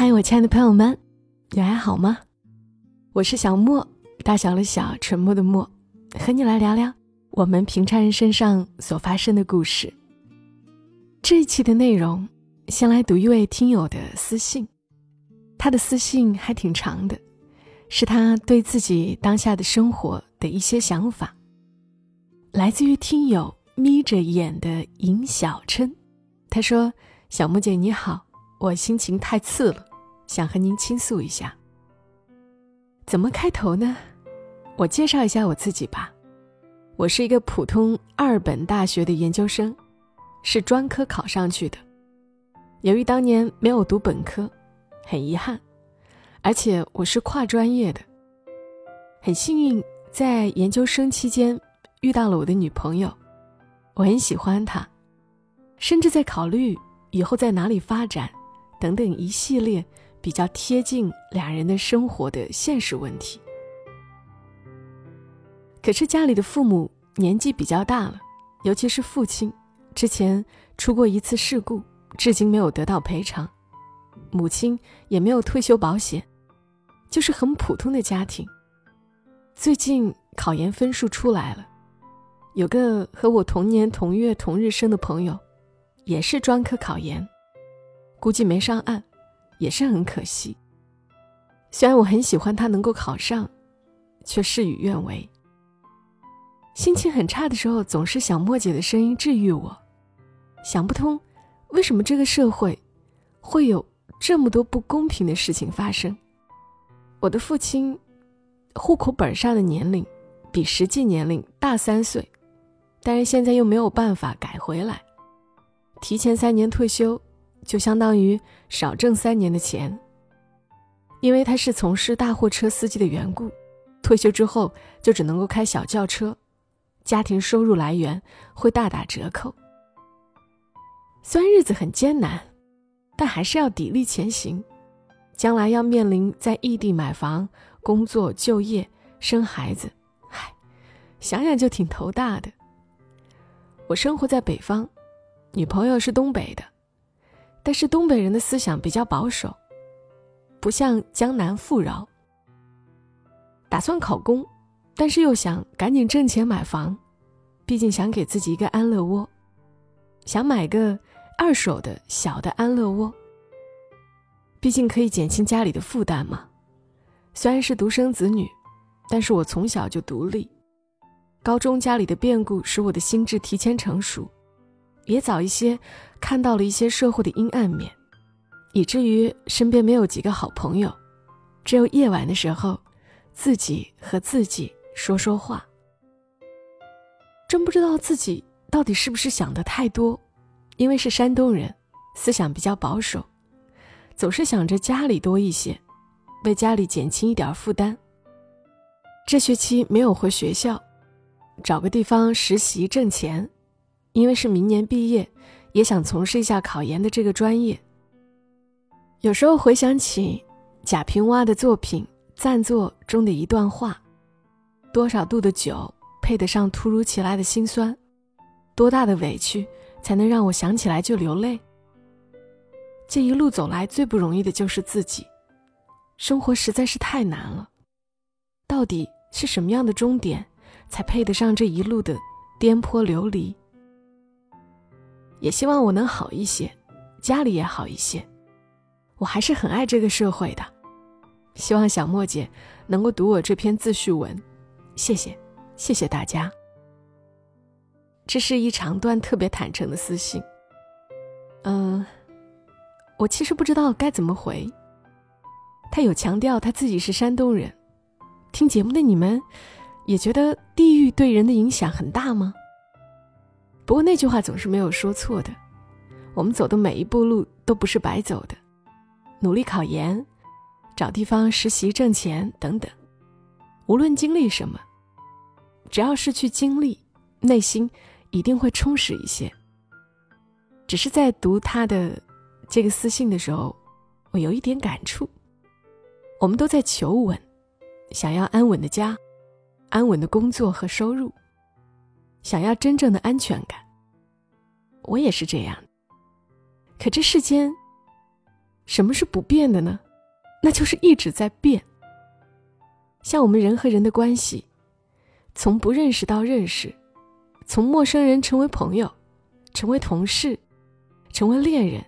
嗨，我亲爱的朋友们，你还好吗？我是小莫，大小的小，沉默的默，和你来聊聊我们平常人身上所发生的故事。这一期的内容，先来读一位听友的私信，他的私信还挺长的，是他对自己当下的生活的一些想法。来自于听友眯着眼的尹小琛，他说：“小木姐你好，我心情太次了，想和您倾诉一下。怎么开头呢？我介绍一下我自己吧，我是一个普通二本大学的研究生，是专科考上去的。由于当年没有读本科，很遗憾，而且我是跨专业的，很幸运在研究生期间。”遇到了我的女朋友，我很喜欢她，甚至在考虑以后在哪里发展，等等一系列比较贴近俩人的生活的现实问题。可是家里的父母年纪比较大了，尤其是父亲，之前出过一次事故，至今没有得到赔偿；母亲也没有退休保险，就是很普通的家庭。最近考研分数出来了。有个和我同年同月同日生的朋友，也是专科考研，估计没上岸，也是很可惜。虽然我很喜欢他能够考上，却事与愿违。心情很差的时候，总是想莫姐的声音治愈我。想不通，为什么这个社会会有这么多不公平的事情发生？我的父亲户口本上的年龄比实际年龄大三岁。但是现在又没有办法改回来，提前三年退休，就相当于少挣三年的钱。因为他是从事大货车司机的缘故，退休之后就只能够开小轿车，家庭收入来源会大打折扣。虽然日子很艰难，但还是要砥砺前行。将来要面临在异地买房、工作、就业、生孩子，唉，想想就挺头大的。我生活在北方，女朋友是东北的，但是东北人的思想比较保守，不像江南富饶。打算考公，但是又想赶紧挣钱买房，毕竟想给自己一个安乐窝，想买个二手的小的安乐窝，毕竟可以减轻家里的负担嘛。虽然是独生子女，但是我从小就独立。高中家里的变故使我的心智提前成熟，也早一些看到了一些社会的阴暗面，以至于身边没有几个好朋友，只有夜晚的时候，自己和自己说说话。真不知道自己到底是不是想的太多，因为是山东人，思想比较保守，总是想着家里多一些，为家里减轻一点负担。这学期没有回学校。找个地方实习挣钱，因为是明年毕业，也想从事一下考研的这个专业。有时候回想起贾平凹的作品《暂坐》中的一段话：“多少度的酒配得上突如其来的心酸？多大的委屈才能让我想起来就流泪？”这一路走来，最不容易的就是自己，生活实在是太难了。到底是什么样的终点？才配得上这一路的颠簸流离。也希望我能好一些，家里也好一些。我还是很爱这个社会的。希望小莫姐能够读我这篇自序文，谢谢，谢谢大家。这是一长段特别坦诚的私信。嗯，我其实不知道该怎么回。他有强调他自己是山东人，听节目的你们。也觉得地域对人的影响很大吗？不过那句话总是没有说错的，我们走的每一步路都不是白走的，努力考研，找地方实习挣钱等等，无论经历什么，只要是去经历，内心一定会充实一些。只是在读他的这个私信的时候，我有一点感触，我们都在求稳，想要安稳的家。安稳的工作和收入，想要真正的安全感。我也是这样。可这世间，什么是不变的呢？那就是一直在变。像我们人和人的关系，从不认识到认识，从陌生人成为朋友，成为同事，成为恋人，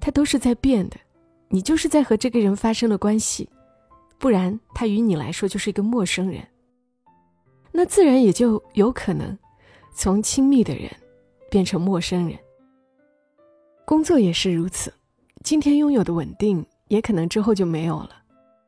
它都是在变的。你就是在和这个人发生了关系，不然他与你来说就是一个陌生人。那自然也就有可能从亲密的人变成陌生人。工作也是如此，今天拥有的稳定，也可能之后就没有了。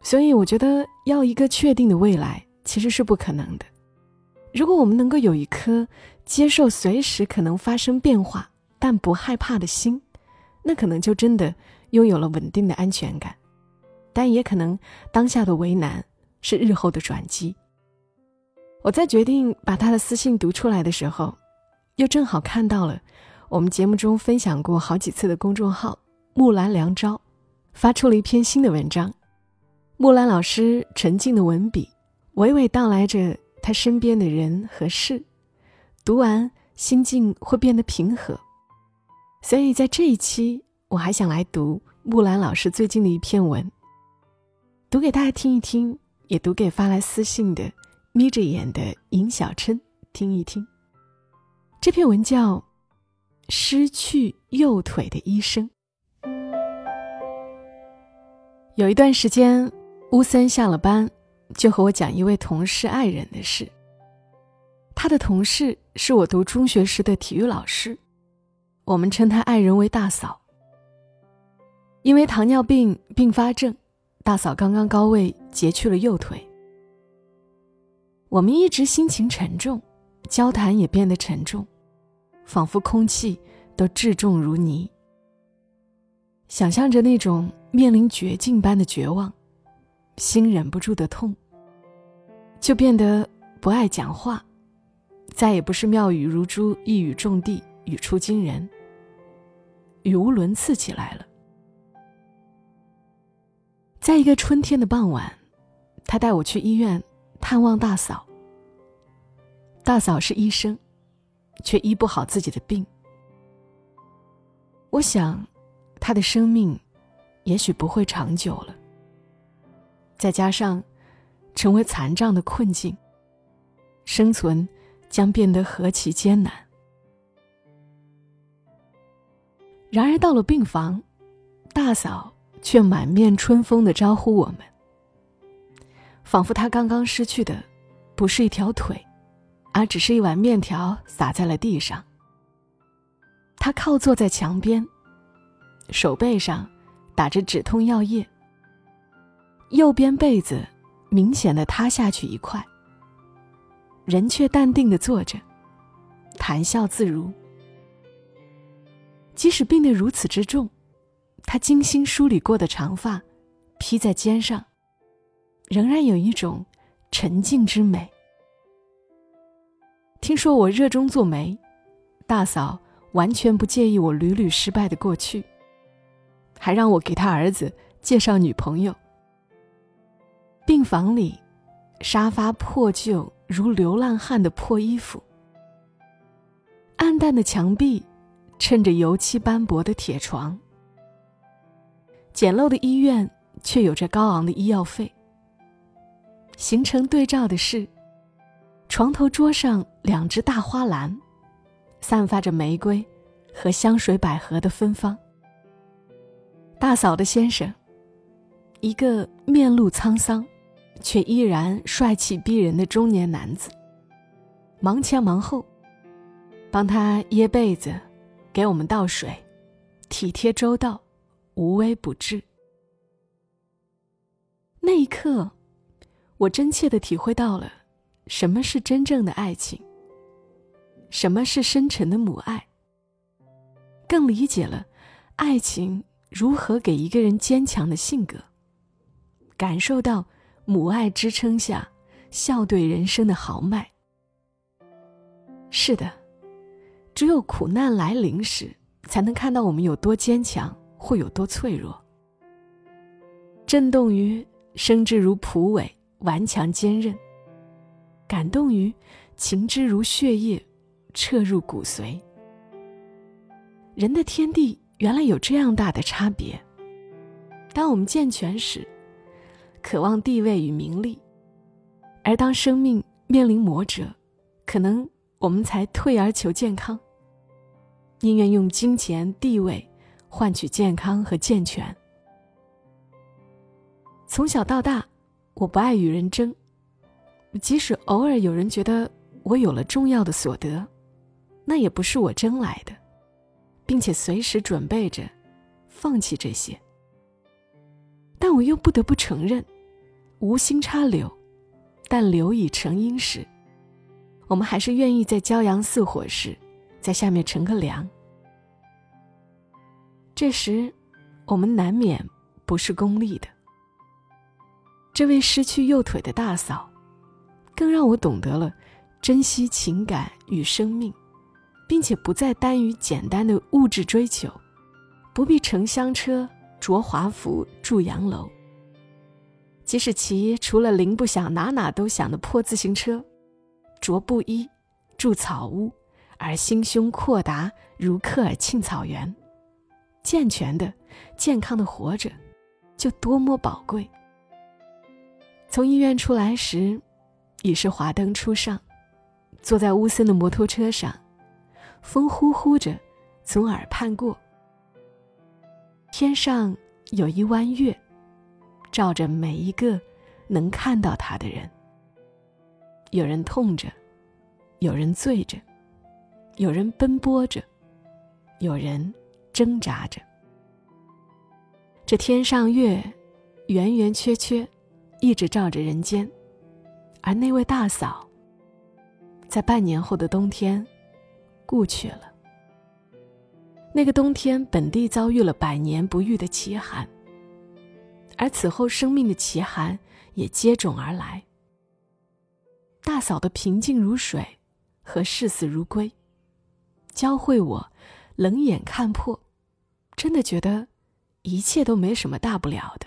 所以我觉得要一个确定的未来其实是不可能的。如果我们能够有一颗接受随时可能发生变化但不害怕的心，那可能就真的拥有了稳定的安全感。但也可能当下的为难是日后的转机。我在决定把他的私信读出来的时候，又正好看到了我们节目中分享过好几次的公众号“木兰良招”发出了一篇新的文章。木兰老师沉静的文笔，娓娓道来着他身边的人和事，读完心境会变得平和。所以在这一期，我还想来读木兰老师最近的一篇文，读给大家听一听，也读给发来私信的眯着眼的尹小琛听一听。这篇文叫《失去右腿的医生》。有一段时间。乌森下了班，就和我讲一位同事爱人的事。他的同事是我读中学时的体育老师，我们称他爱人为大嫂。因为糖尿病并发症，大嫂刚刚高位截去了右腿。我们一直心情沉重，交谈也变得沉重，仿佛空气都质重如泥。想象着那种面临绝境般的绝望。心忍不住的痛，就变得不爱讲话，再也不是妙语如珠、一语中的、语出惊人，语无伦次起来了。在一个春天的傍晚，他带我去医院探望大嫂。大嫂是医生，却医不好自己的病。我想，他的生命也许不会长久了。再加上成为残障的困境，生存将变得何其艰难。然而到了病房，大嫂却满面春风的招呼我们，仿佛他刚刚失去的不是一条腿，而只是一碗面条洒在了地上。他靠坐在墙边，手背上打着止痛药液。右边被子明显的塌下去一块，人却淡定的坐着，谈笑自如。即使病得如此之重，他精心梳理过的长发披在肩上，仍然有一种沉静之美。听说我热衷做媒，大嫂完全不介意我屡屡失败的过去，还让我给他儿子介绍女朋友。病房里，沙发破旧如流浪汉的破衣服，暗淡的墙壁，衬着油漆斑驳的铁床。简陋的医院却有着高昂的医药费。形成对照的是，床头桌上两只大花篮，散发着玫瑰和香水百合的芬芳。大嫂的先生，一个面露沧桑。却依然帅气逼人的中年男子，忙前忙后，帮他掖被子，给我们倒水，体贴周到，无微不至。那一刻，我真切的体会到了什么是真正的爱情，什么是深沉的母爱，更理解了爱情如何给一个人坚强的性格，感受到。母爱支撑下，笑对人生的豪迈。是的，只有苦难来临时，才能看到我们有多坚强，或有多脆弱。震动于生之如蒲苇，顽强坚韧；感动于情之如血液，彻入骨髓。人的天地原来有这样大的差别，当我们健全时，渴望地位与名利；而当生命面临磨折，可能我们才退而求健康，宁愿用金钱、地位换取健康和健全。从小到大，我不爱与人争，即使偶尔有人觉得我有了重要的所得，那也不是我争来的，并且随时准备着放弃这些。但我又不得不承认，无心插柳，但柳已成荫时，我们还是愿意在骄阳似火时，在下面乘个凉。这时，我们难免不是功利的。这位失去右腿的大嫂，更让我懂得了珍惜情感与生命，并且不再耽于简单的物质追求，不必乘香车。着华服住洋楼，即使骑除了铃不响哪哪都响的破自行车，着布衣住草屋，而心胸阔达如科尔沁草原，健全的、健康的活着，就多么宝贵。从医院出来时，已是华灯初上，坐在乌森的摩托车上，风呼呼着从耳畔过。天上有一弯月，照着每一个能看到它的人。有人痛着，有人醉着，有人奔波着，有人挣扎着。这天上月，圆圆缺缺，一直照着人间。而那位大嫂，在半年后的冬天，故去了。那个冬天，本地遭遇了百年不遇的奇寒，而此后生命的奇寒也接踵而来。大嫂的平静如水和视死如归，教会我冷眼看破，真的觉得一切都没什么大不了的。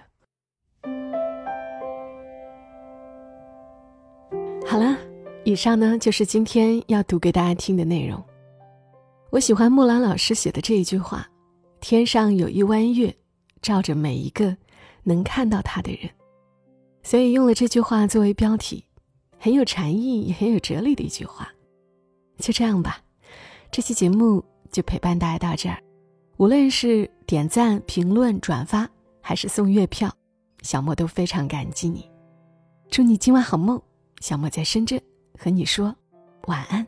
好了，以上呢就是今天要读给大家听的内容。我喜欢木兰老师写的这一句话：“天上有一弯月，照着每一个能看到它的人。”所以用了这句话作为标题，很有禅意也很有哲理的一句话。就这样吧，这期节目就陪伴大家到这儿。无论是点赞、评论、转发，还是送月票，小莫都非常感激你。祝你今晚好梦，小莫在深圳和你说晚安。